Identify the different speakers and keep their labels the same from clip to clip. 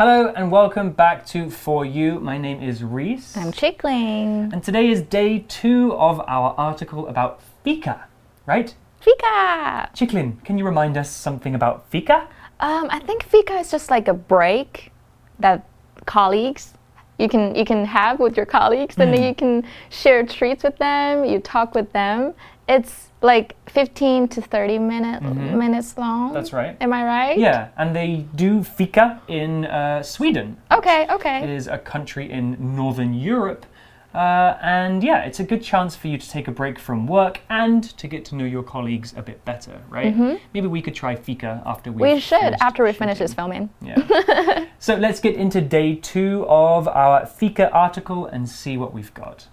Speaker 1: Hello and welcome back to For You. My name is Reese.
Speaker 2: I'm Chickling.
Speaker 1: And today is day two of our article about fika, right?
Speaker 2: Fika!
Speaker 1: Chicklin, can you remind us something about fika?
Speaker 2: Um, I think fika is just like a break that colleagues you can you can have with your colleagues and then you can share treats with them, you talk with them. It's like 15 to 30 minute, minutes long.
Speaker 1: That's right.
Speaker 2: Am I right?
Speaker 1: Yeah, and they do fika in uh, Sweden.
Speaker 2: Okay, okay.
Speaker 1: It is a country in Northern Europe. Uh, and yeah, it's a good chance for you to take a break from work and to get to know your colleagues a bit better, right? Maybe we could try fika after we.
Speaker 2: We should after we finish this filming.
Speaker 1: Yeah. so let's get into day two of our fika article and see what we've got.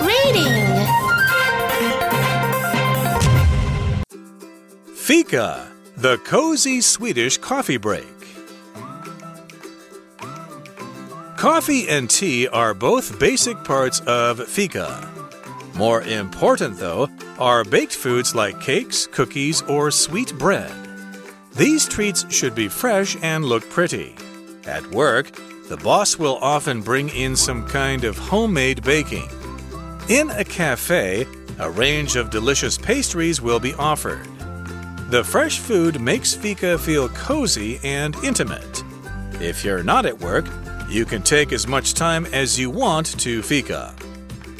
Speaker 3: Reading.
Speaker 4: Fika, the cozy Swedish coffee break. Coffee and tea are both basic parts of fika. More important, though, are baked foods like cakes, cookies, or sweet bread. These treats should be fresh and look pretty. At work, the boss will often bring in some kind of homemade baking. In a cafe, a range of delicious pastries will be offered. The fresh food makes fika feel cozy and intimate. If you're not at work, you can take as much time as you want to fika.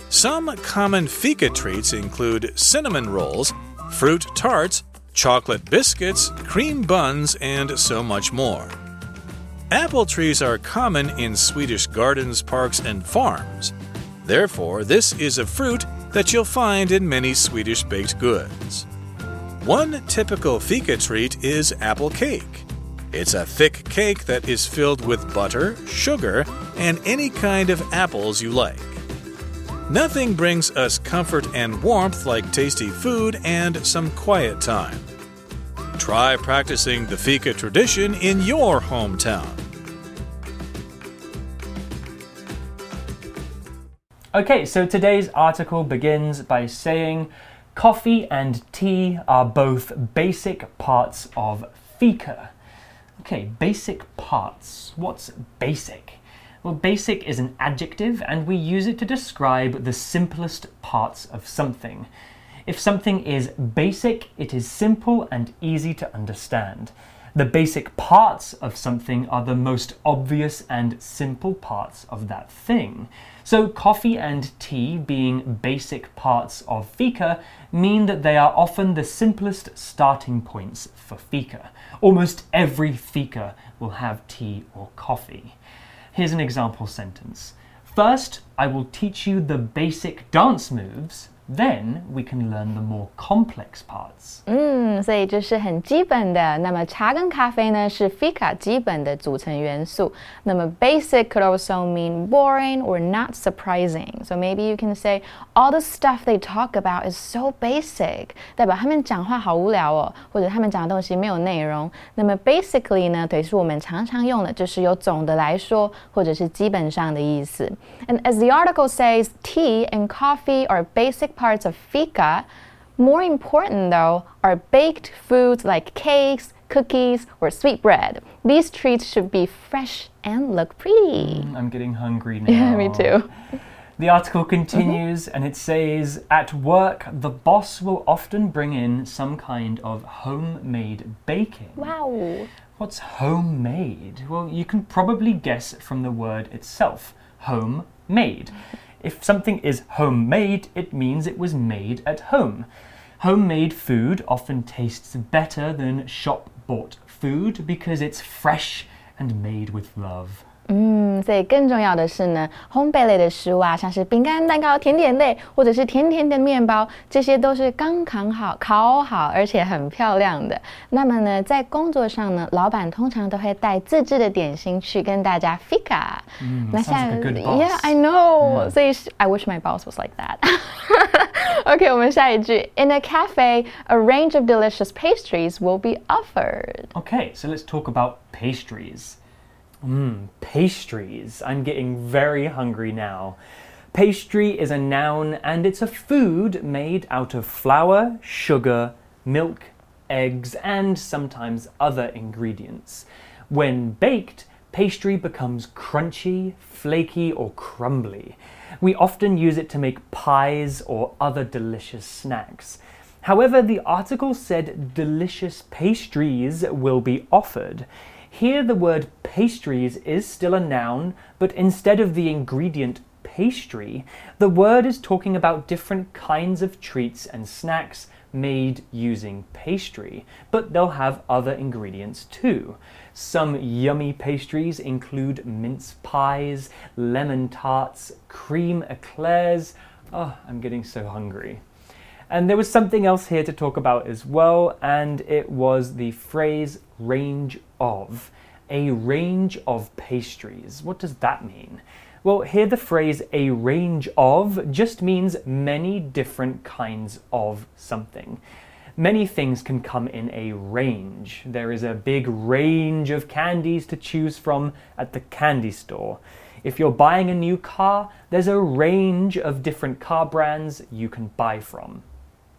Speaker 4: Some common fika treats include cinnamon rolls, fruit tarts, chocolate biscuits, cream buns, and so much more. Apple trees are common in Swedish gardens, parks, and farms. Therefore, this is a fruit that you'll find in many Swedish baked goods. One typical fika treat is apple cake. It's a thick cake that is filled with butter, sugar, and any kind of apples you like. Nothing brings us comfort and warmth like tasty food and some quiet time. Try practicing the fika tradition in your hometown.
Speaker 1: Okay, so today's article begins by saying coffee and tea are both basic parts of fika. Okay, basic parts. What's basic? Well, basic is an adjective and we use it to describe the simplest parts of something. If something is basic, it is simple and easy to understand. The basic parts of something are the most obvious and simple parts of that thing. So, coffee and tea, being basic parts of fika, mean that they are often the simplest starting points for fika. Almost every fika will have tea or coffee. Here's an example sentence First, I will teach you the basic dance moves, then we can learn the more complex parts.
Speaker 2: 嗯，所以这是很基本的。那么茶跟咖啡呢是 fika 基本的组成元素。那么 basic could also mean boring or not surprising. So maybe you can say all the stuff they talk about is so basic，代表他们讲话好无聊哦，或者他们讲的东西没有内容。那么 basically 呢，对，是我们常常用的，就是有总的来说，或者是基本上的意思。And as the article says, tea and coffee are basic parts of fika. More important, though, are baked foods like cakes, cookies, or sweet bread. These treats should be fresh and look pretty.
Speaker 1: Mm, I'm getting hungry now.
Speaker 2: Yeah, me too.
Speaker 1: The article continues and it says At work, the boss will often bring in some kind of homemade baking.
Speaker 2: Wow.
Speaker 1: What's homemade? Well, you can probably guess from the word itself homemade. If something is homemade, it means it was made at home. Homemade food often tastes better than shop bought food because it's fresh and made with love.
Speaker 2: 嗯，所以更重要的是呢，烘焙类的食物啊，像是饼干、蛋糕、甜点类，或者是甜甜的面包，这些都是刚烤好、烤好，而且很漂亮的。那么呢，在工作上呢，老板通常都会带自制的点心去跟大家
Speaker 1: fika。Mm,
Speaker 2: 那
Speaker 1: sounds like a good boss.
Speaker 2: Yeah, I know. 所以是 I wish my boss was like that. OK，我们下一句。In a cafe, a range of delicious pastries will be offered.
Speaker 1: Okay, so let's talk about pastries. Mmm, pastries. I'm getting very hungry now. Pastry is a noun and it's a food made out of flour, sugar, milk, eggs, and sometimes other ingredients. When baked, pastry becomes crunchy, flaky, or crumbly. We often use it to make pies or other delicious snacks. However, the article said delicious pastries will be offered. Here, the word pastries is still a noun, but instead of the ingredient pastry, the word is talking about different kinds of treats and snacks made using pastry, but they'll have other ingredients too. Some yummy pastries include mince pies, lemon tarts, cream eclairs. Oh, I'm getting so hungry. And there was something else here to talk about as well, and it was the phrase range of. A range of pastries. What does that mean? Well, here the phrase a range of just means many different kinds of something. Many things can come in a range. There is a big range of candies to choose from at the candy store. If you're buying a new car, there's a range of different car brands you can buy from.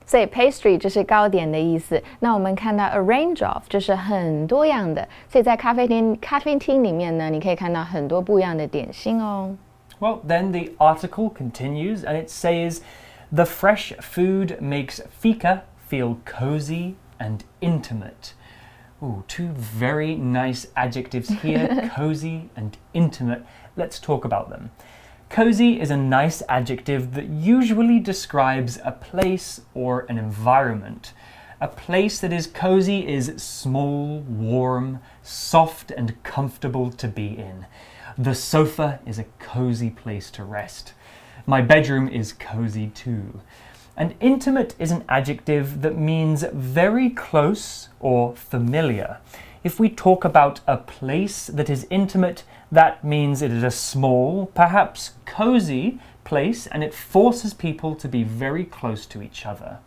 Speaker 2: 所以 pastry 就是糕点的意思。那我们看到 a range of 就是很多样的。所以在咖啡厅咖啡厅里面呢，你可以看到很多不一样的点心哦。
Speaker 1: Well, then the article continues and it says the fresh food makes fika feel cozy and intimate. Ooh, two very nice adjectives here cozy and intimate. Let's talk about them. Cozy is a nice adjective that usually describes a place or an environment. A place that is cozy is small, warm, soft, and comfortable to be in. The sofa is a cozy place to rest. My bedroom is cozy too. And intimate is an adjective that means very close or familiar. If we talk about a place that is intimate, that means it is a small, perhaps cozy place, and it forces people to be very close to each other.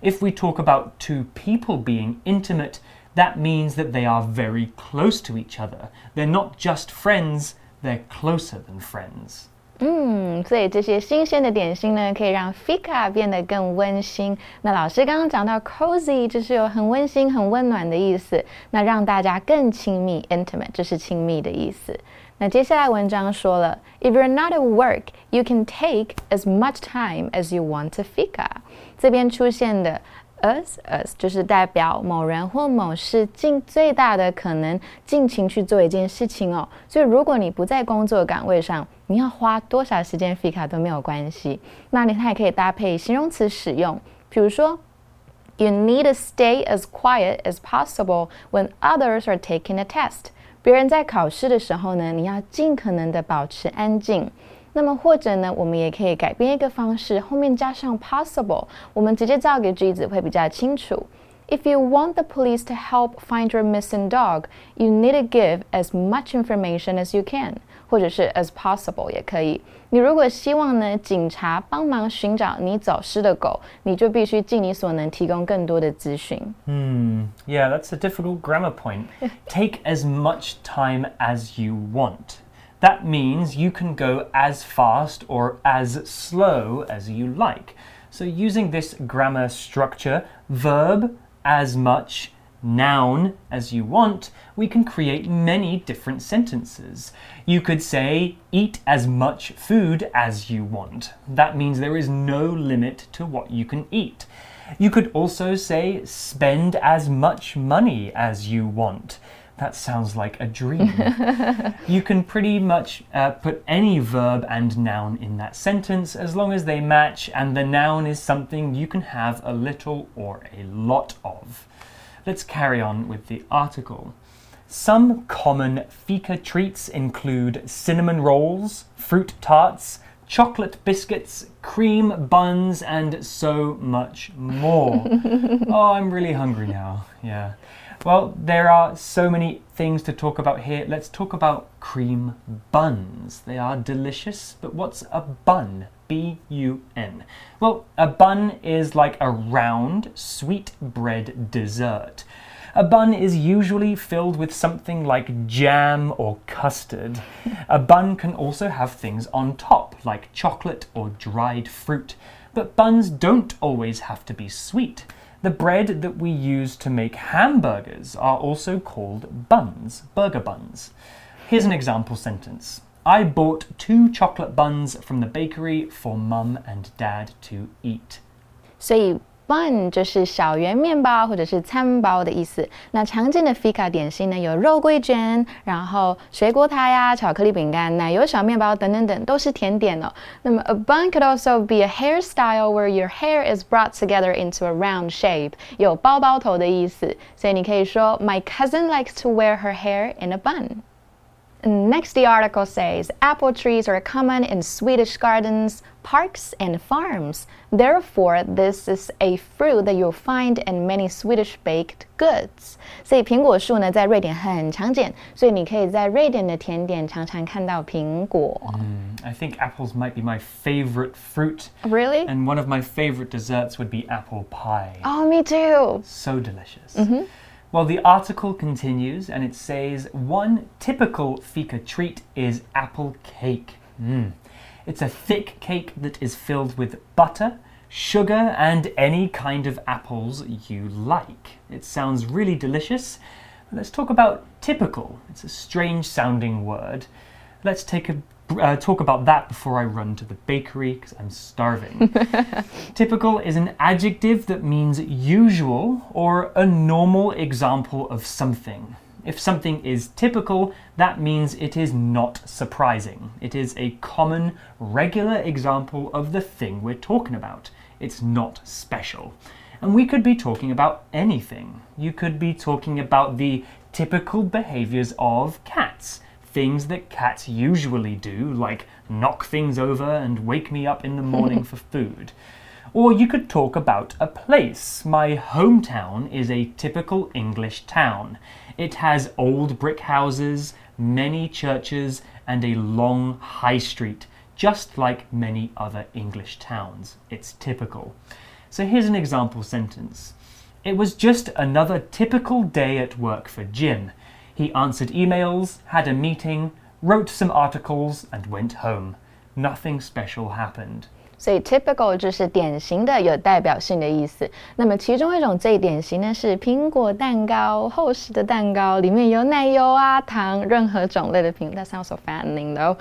Speaker 1: If we talk about two people being intimate, that means that they are very close to each other. They're not just friends, they're closer than friends.
Speaker 2: 嗯，所以这些新鲜的点心呢，可以让 fika 变得更温馨。那老师刚刚讲到 cozy，就是有很温馨、很温暖的意思。那让大家更亲密，intimate，这是亲密的意思。那接下来文章说了，If you're not at work, you can take as much time as you want to fika。这边出现的 as as 就是代表某人或某事尽最大的可能尽情去做一件事情哦。所以如果你不在工作岗位上，你要花多少时间 fika 都没有关系。那你它也可以搭配形容词使用，比如说。You need to stay as quiet as possible when others are taking a test. 别人在考试的时候呢，你要尽可能的保持安静。那么或者呢，我们也可以改变一个方式，后面加上 possible，我们直接造个句子会比较清楚。If you want the police to help find your missing dog, you need to give as much information as you can，或者是 as possible 也可以。你如果希望呢，警察帮忙寻找你走失的狗，你就必须尽你所能提供更多的资讯。
Speaker 1: Hmm. Yeah, that's a difficult grammar point. Take as much time as you want. That means you can go as fast or as slow as you like. So, using this grammar structure, verb as much, noun as you want, we can create many different sentences. You could say, eat as much food as you want. That means there is no limit to what you can eat. You could also say, spend as much money as you want. That sounds like a dream. you can pretty much uh, put any verb and noun in that sentence as long as they match, and the noun is something you can have a little or a lot of. Let's carry on with the article. Some common fika treats include cinnamon rolls, fruit tarts, chocolate biscuits, cream buns, and so much more. oh, I'm really hungry now. Yeah. Well, there are so many things to talk about here. Let's talk about cream buns. They are delicious, but what's a bun? B U N. Well, a bun is like a round, sweet bread dessert. A bun is usually filled with something like jam or custard. A bun can also have things on top, like chocolate or dried fruit. But buns don't always have to be sweet. The bread that we use to make hamburgers are also called buns, burger buns. Here's an example sentence I bought two chocolate buns from the bakery for mum and dad to eat.
Speaker 2: 所以 bun 就是小圆面包或者是餐包的意思。那常见的 fika 点心呢，有肉桂卷，然后水果塔呀、巧克力饼干、奶油小面包等等等，都是甜点哦。那么 a bun could also be a hairstyle where your hair is brought together into a round shape，有包包头的意思。所以你可以说 My cousin likes to wear her hair in a bun。Next, the article says apple trees are common in Swedish gardens, parks, and farms. Therefore, this is a fruit that you'll find in many Swedish baked goods. 所以苹果树呢，在瑞典很常见，所以你可以在瑞典的甜点常常看到苹果。
Speaker 1: Mm, I think apples might be my favorite fruit.
Speaker 2: Really?
Speaker 1: And one of my favorite desserts would be apple pie.
Speaker 2: Oh, me too.
Speaker 1: So delicious. Well, the article continues and it says one typical fika treat is apple cake. Mm. It's a thick cake that is filled with butter, sugar, and any kind of apples you like. It sounds really delicious. Let's talk about typical. It's a strange sounding word. Let's take a uh, talk about that before I run to the bakery because I'm starving. Typical is an adjective that means usual or a normal example of something. If something is typical, that means it is not surprising. It is a common, regular example of the thing we're talking about. It's not special. And we could be talking about anything. You could be talking about the typical behaviors of cats things that cats usually do, like knock things over and wake me up in the morning for food. Or you could talk about a place. My hometown is a typical English town. It has old brick houses, many churches, and a long high street, just like many other English towns. It's typical. So here's an example sentence. It was just another typical day at work for Jim. He answered emails, had a meeting, wrote some articles, and went home. Nothing special happened.
Speaker 2: 所以 typical 就是典型的、有代表性的意思。那么其中一种最典型的是苹果蛋糕，厚实的蛋糕，里面有奶油啊、糖，任何种类的品。That sounds so fattening though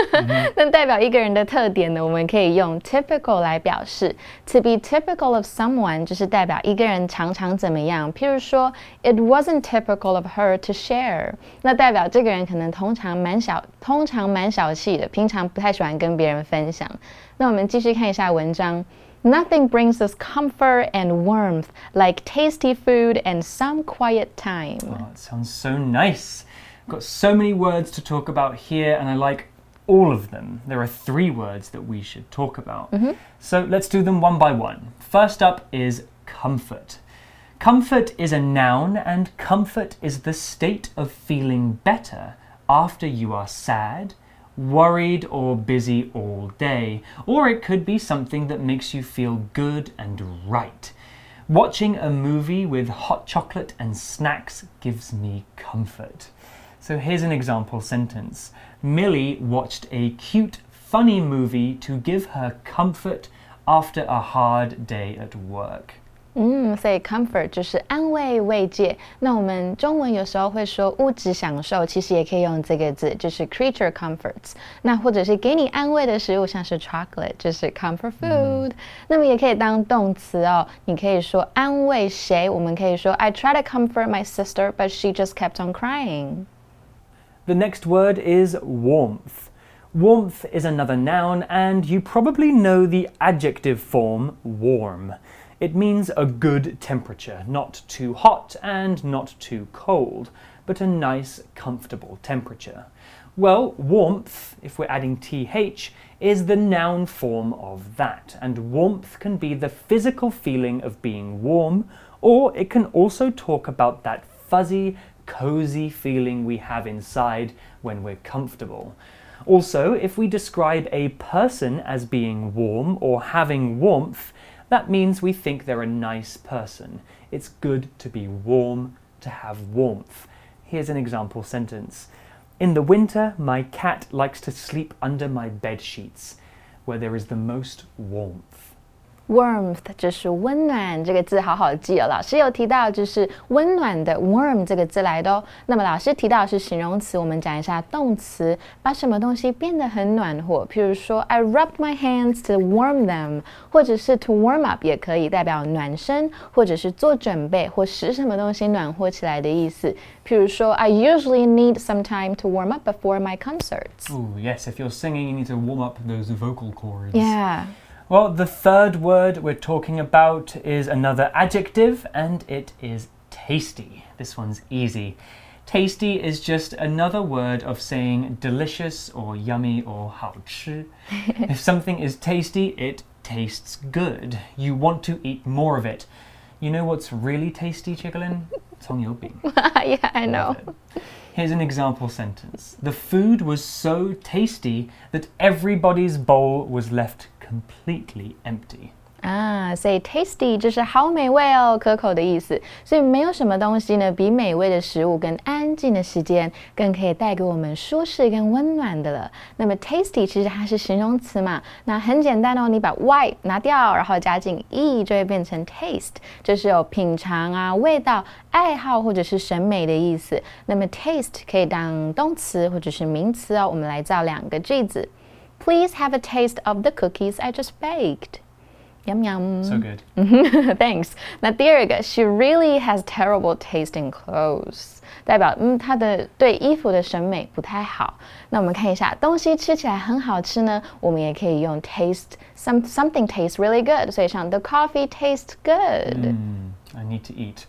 Speaker 2: 那代表一个人的特点呢，我们可以用 typical 来表示。To be typical of someone 就是代表一个人常常怎么样。譬如说，It wasn't typical of her to share，那代表这个人可能通常蛮小，通常蛮小气的，平常不太喜欢跟别人分享。那我们继续看一下文章。Nothing brings us comfort and warmth like tasty food and some quiet time.
Speaker 1: Oh, it sounds so nice. Got so many words to talk about here, and I like all of them. There are three words that we should talk about. So let's do them one by one. First up is comfort. Comfort is a noun, and comfort is the state of feeling better after you are sad, worried, or busy all day. Or it could be something that makes you feel good and right. Watching a movie with hot chocolate and snacks gives me comfort. So here's an example sentence Millie watched a cute, funny movie to give her comfort after a hard day at work.
Speaker 2: 嗯，所以 comfort 就是安慰、慰藉。那我们中文有时候会说物质享受，其实也可以用这个字，就是 creature comforts。那或者是给你安慰的食物，像是 chocolate，就是 comfort food。那么也可以当动词哦，你可以说安慰谁，我们可以说 I try to comfort my sister, but she just kept on crying.
Speaker 1: The next word is warmth. Warmth is another noun, and you probably know the adjective form warm. It means a good temperature, not too hot and not too cold, but a nice, comfortable temperature. Well, warmth, if we're adding th, is the noun form of that, and warmth can be the physical feeling of being warm, or it can also talk about that fuzzy, cozy feeling we have inside when we're comfortable. Also, if we describe a person as being warm or having warmth, that means we think they're a nice person. It's good to be warm, to have warmth. Here's an example sentence In the winter, my cat likes to sleep under my bed sheets, where there is the most warmth
Speaker 2: warmth 就是温暖这个字，好好记哦。老师有提到就是温暖的 warm 这个字来的哦。那么老师提到是形容词，我们讲一下动词，把什么东西变得很暖和。譬如说，I rubbed my hands to warm them，或者是 to warm up 也可以代表暖身，或者是做准备或使什么东西暖和起来的意思。譬如说，I usually need some time to warm up before my concerts。
Speaker 1: Ooh, yes, if you're singing, you need to warm up those vocal cords.
Speaker 2: Yeah.
Speaker 1: Well, the third word we're talking about is another adjective, and it is tasty. This one's easy. Tasty is just another word of saying delicious or yummy or 好吃. if something is tasty, it tastes good. You want to eat more of it. You know what's really tasty, Chicolin? 葱油饼.
Speaker 2: yeah, I know.
Speaker 1: Love it. Here's an example sentence. The food was so tasty that everybody's bowl was left completely empty.
Speaker 2: 啊，所以 tasty 就是好美味哦，可口的意思。所以没有什么东西呢，比美味的食物跟安静的时间更可以带给我们舒适跟温暖的了。那么 tasty 其实它是形容词嘛，那很简单哦，你把 y 拿掉，然后加进 e 就会变成 taste，就是有品尝啊、味道、爱好或者是审美的意思。那么 taste 可以当动词或者是名词哦。我们来造两个句子 ：Please have a taste of the cookies I just baked. Yum yum.
Speaker 1: So good.
Speaker 2: Thanks. 那第二个，She really has terrible taste in clothes，代表嗯她的对衣服的审美不太好。那我们看一下，东西吃起来很好吃呢，我们也可以用 taste some something tastes really good。所以像 the coffee tastes good。
Speaker 1: I need to eat.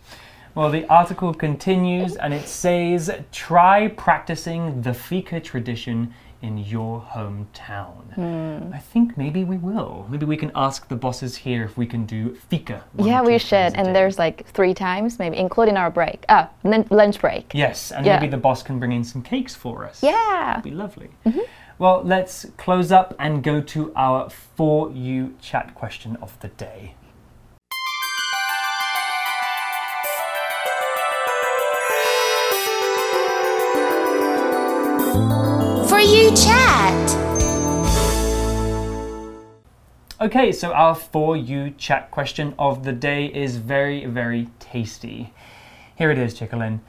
Speaker 1: Well, the article continues and it says try practicing the fika tradition in your hometown. I think maybe we will. Maybe we can ask the bosses here if we can do fika.
Speaker 2: Yeah, we should. And there's like three times, maybe including our break. Ah, lun- lunch break.
Speaker 1: Yes, and
Speaker 2: Yeah.
Speaker 1: maybe the boss can bring in some cakes for us.
Speaker 2: Yeah.
Speaker 1: That'd be lovely. Well, let's close up and go to our For You chat question of the day.
Speaker 3: For you chat.
Speaker 1: Okay, so our For You chat question of the day is very, very tasty. Here it is, Chickalin.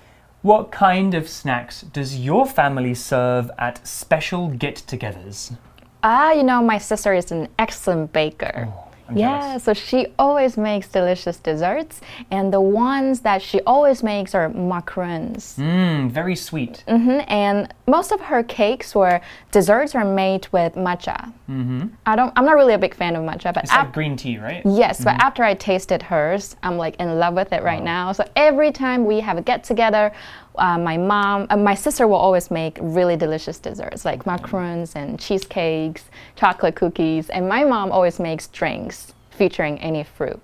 Speaker 1: What kind of snacks does your family serve at special get togethers?
Speaker 2: Ah, you know, my sister is an excellent baker.
Speaker 1: Oh, I'm
Speaker 2: yeah,
Speaker 1: jealous.
Speaker 2: so she always makes delicious desserts, and the ones that she always makes are macarons.
Speaker 1: Mmm, very sweet.
Speaker 2: Mhm, And most of her cakes or desserts are made with matcha. Mm-hmm. I don't. I'm not really a big fan of matcha, but
Speaker 1: It's like green tea, right?
Speaker 2: yes, but after I tasted hers, I'm like in love with it right now. So every time we have a get together, uh, my mom, uh, my sister will always make really delicious desserts like macarons and cheesecakes, chocolate cookies, and my mom always makes drinks featuring any fruit,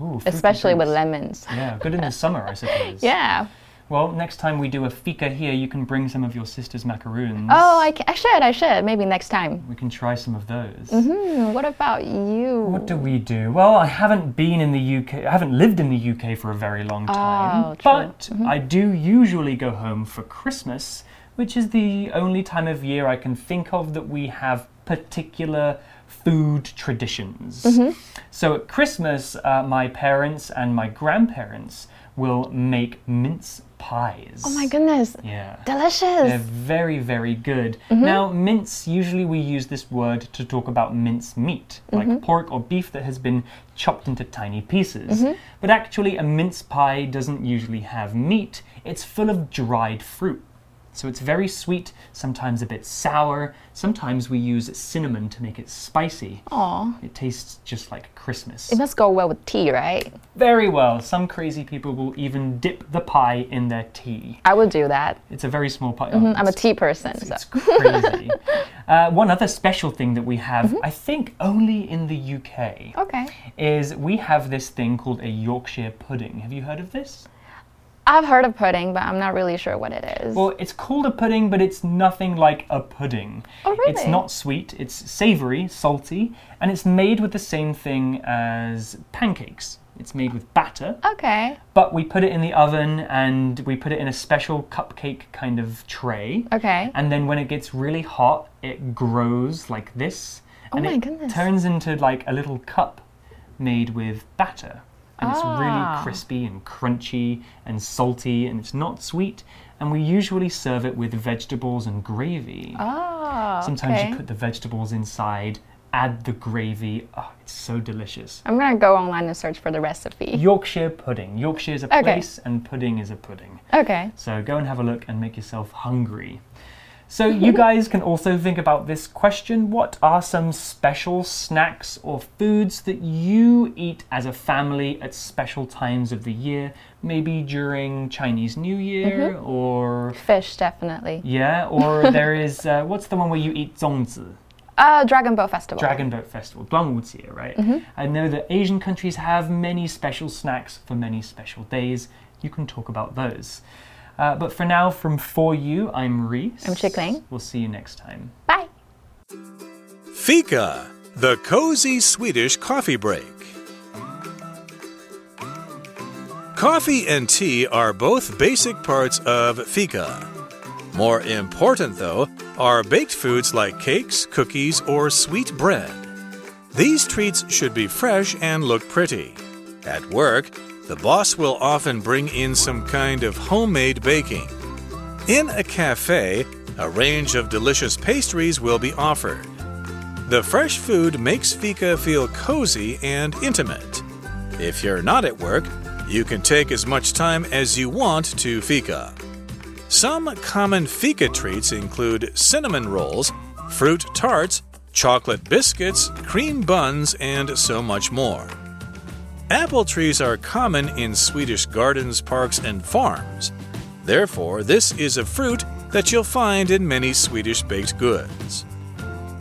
Speaker 1: Ooh, fruity
Speaker 2: especially with lemons.
Speaker 1: Yeah, good in the summer, I suppose.
Speaker 2: Yeah.
Speaker 1: Well, next time we do a fika here, you can bring some of your sister's macaroons.
Speaker 2: Oh, I, I should. I should. Maybe next time.
Speaker 1: We can try some of those.
Speaker 2: Hmm, what about you?
Speaker 1: What do we do? Well, I haven't been in the UK, I haven't lived in the UK for a very long time.
Speaker 2: Oh, true.
Speaker 1: but I do usually go home for Christmas, which is the only time of year I can think of that we have particular food traditions.
Speaker 2: Mm-hmm.
Speaker 1: So at Christmas, uh, my parents and my grandparents will make mince pies.
Speaker 2: Oh my goodness.
Speaker 1: Yeah.
Speaker 2: Delicious.
Speaker 1: They're very, very good. Mm-hmm. Now, mince, usually we use this word to talk about mince meat, like mm-hmm. pork or beef that has been chopped into tiny pieces. Mm-hmm. But actually, a mince pie doesn't usually have meat, it's full of dried fruit. So it's very sweet, sometimes a bit sour. Sometimes we use cinnamon to make it spicy.
Speaker 2: Aw.
Speaker 1: It tastes just like Christmas.
Speaker 2: It must go well with tea, right?
Speaker 1: Very well. Some crazy people will even dip the pie in their tea.
Speaker 2: I would do that.
Speaker 1: It's a very small pie.
Speaker 2: I'm a tea person. So.
Speaker 1: It's crazy. uh, one other special thing that we have, I think only in the UK,
Speaker 2: Okay.
Speaker 1: is we have this thing called a Yorkshire pudding. Have you heard of this?
Speaker 2: I've heard of pudding, but I'm not really sure what it is.
Speaker 1: Well, it's called a pudding, but it's nothing like a pudding.
Speaker 2: Oh, really?
Speaker 1: It's not sweet, it's savory, salty, and it's made with the same thing as pancakes. It's made with batter,
Speaker 2: okay.
Speaker 1: but we put it in the oven and we put it in a special cupcake kind of tray.
Speaker 2: Okay.
Speaker 1: And then when it gets really hot, it grows like this.
Speaker 2: Oh
Speaker 1: and
Speaker 2: my
Speaker 1: it
Speaker 2: goodness.
Speaker 1: turns into like a little cup made with batter. And it's
Speaker 2: Ah.
Speaker 1: really crispy and crunchy and salty, and it's not sweet. And we usually serve it with vegetables and gravy.
Speaker 2: Oh,
Speaker 1: Sometimes
Speaker 2: okay.
Speaker 1: you put the vegetables inside, add the gravy. Oh, it's so delicious.
Speaker 2: I'm gonna go online and search for the recipe.
Speaker 1: Yorkshire pudding. Yorkshire is a
Speaker 2: Okay.
Speaker 1: place, and pudding is a pudding.
Speaker 2: Okay.
Speaker 1: So go and have a look and make yourself hungry. So you guys can also think about this question. What are some special snacks or foods that you eat as a family at special times of the year? Maybe during Chinese New Year or
Speaker 2: Fish, definitely.
Speaker 1: yeah, or there is uh, what's the one where you eat zongzi?
Speaker 2: Uh, Dragon Boat Festival.
Speaker 1: Dragon Boat Festival, 端午节, right? I know that Asian countries have many special snacks for many special days. You can talk about those. Uh, but for now, from For You, I'm Reese.
Speaker 2: I'm Chickling.
Speaker 1: We'll see you next time.
Speaker 2: Bye.
Speaker 4: Fika, the cozy Swedish coffee break. Coffee and tea are both basic parts of fika. More important, though, are baked foods like cakes, cookies, or sweet bread. These treats should be fresh and look pretty. At work, the boss will often bring in some kind of homemade baking. In a cafe, a range of delicious pastries will be offered. The fresh food makes fika feel cozy and intimate. If you're not at work, you can take as much time as you want to fika. Some common fika treats include cinnamon rolls, fruit tarts, chocolate biscuits, cream buns, and so much more. Apple trees are common in Swedish gardens, parks, and farms. Therefore, this is a fruit that you'll find in many Swedish baked goods.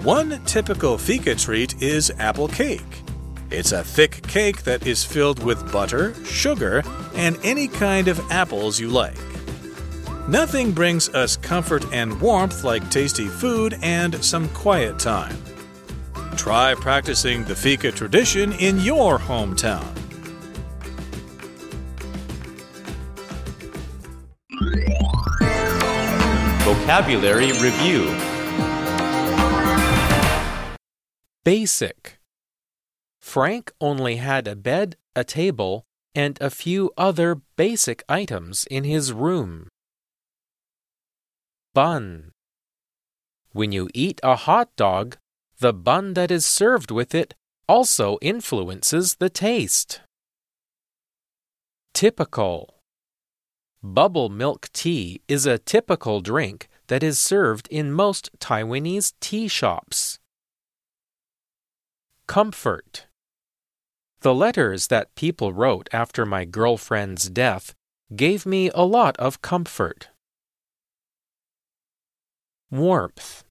Speaker 4: One typical fika treat is apple cake. It's a thick cake that is filled with butter, sugar, and any kind of apples you like. Nothing brings us comfort and warmth like tasty food and some quiet time. Try practicing the fika tradition in your hometown.
Speaker 5: Vocabulary Review Basic Frank only had a bed, a table, and a few other basic items in his room. Bun When you eat a hot dog, the bun that is served with it also influences the taste. Typical Bubble milk tea is a typical drink that is served in most Taiwanese tea shops. Comfort. The letters that people wrote after my girlfriend's death gave me a lot of comfort. Warmth.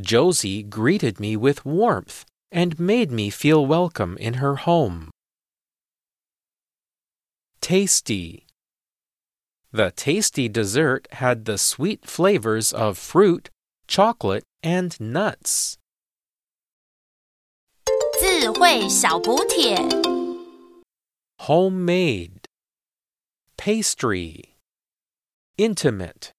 Speaker 5: Josie greeted me with warmth and made me feel welcome in her home. Tasty. The tasty dessert had the sweet flavors of fruit, chocolate, and nuts.
Speaker 3: 智慧小补帖。
Speaker 5: Homemade. Pastry. Intimate.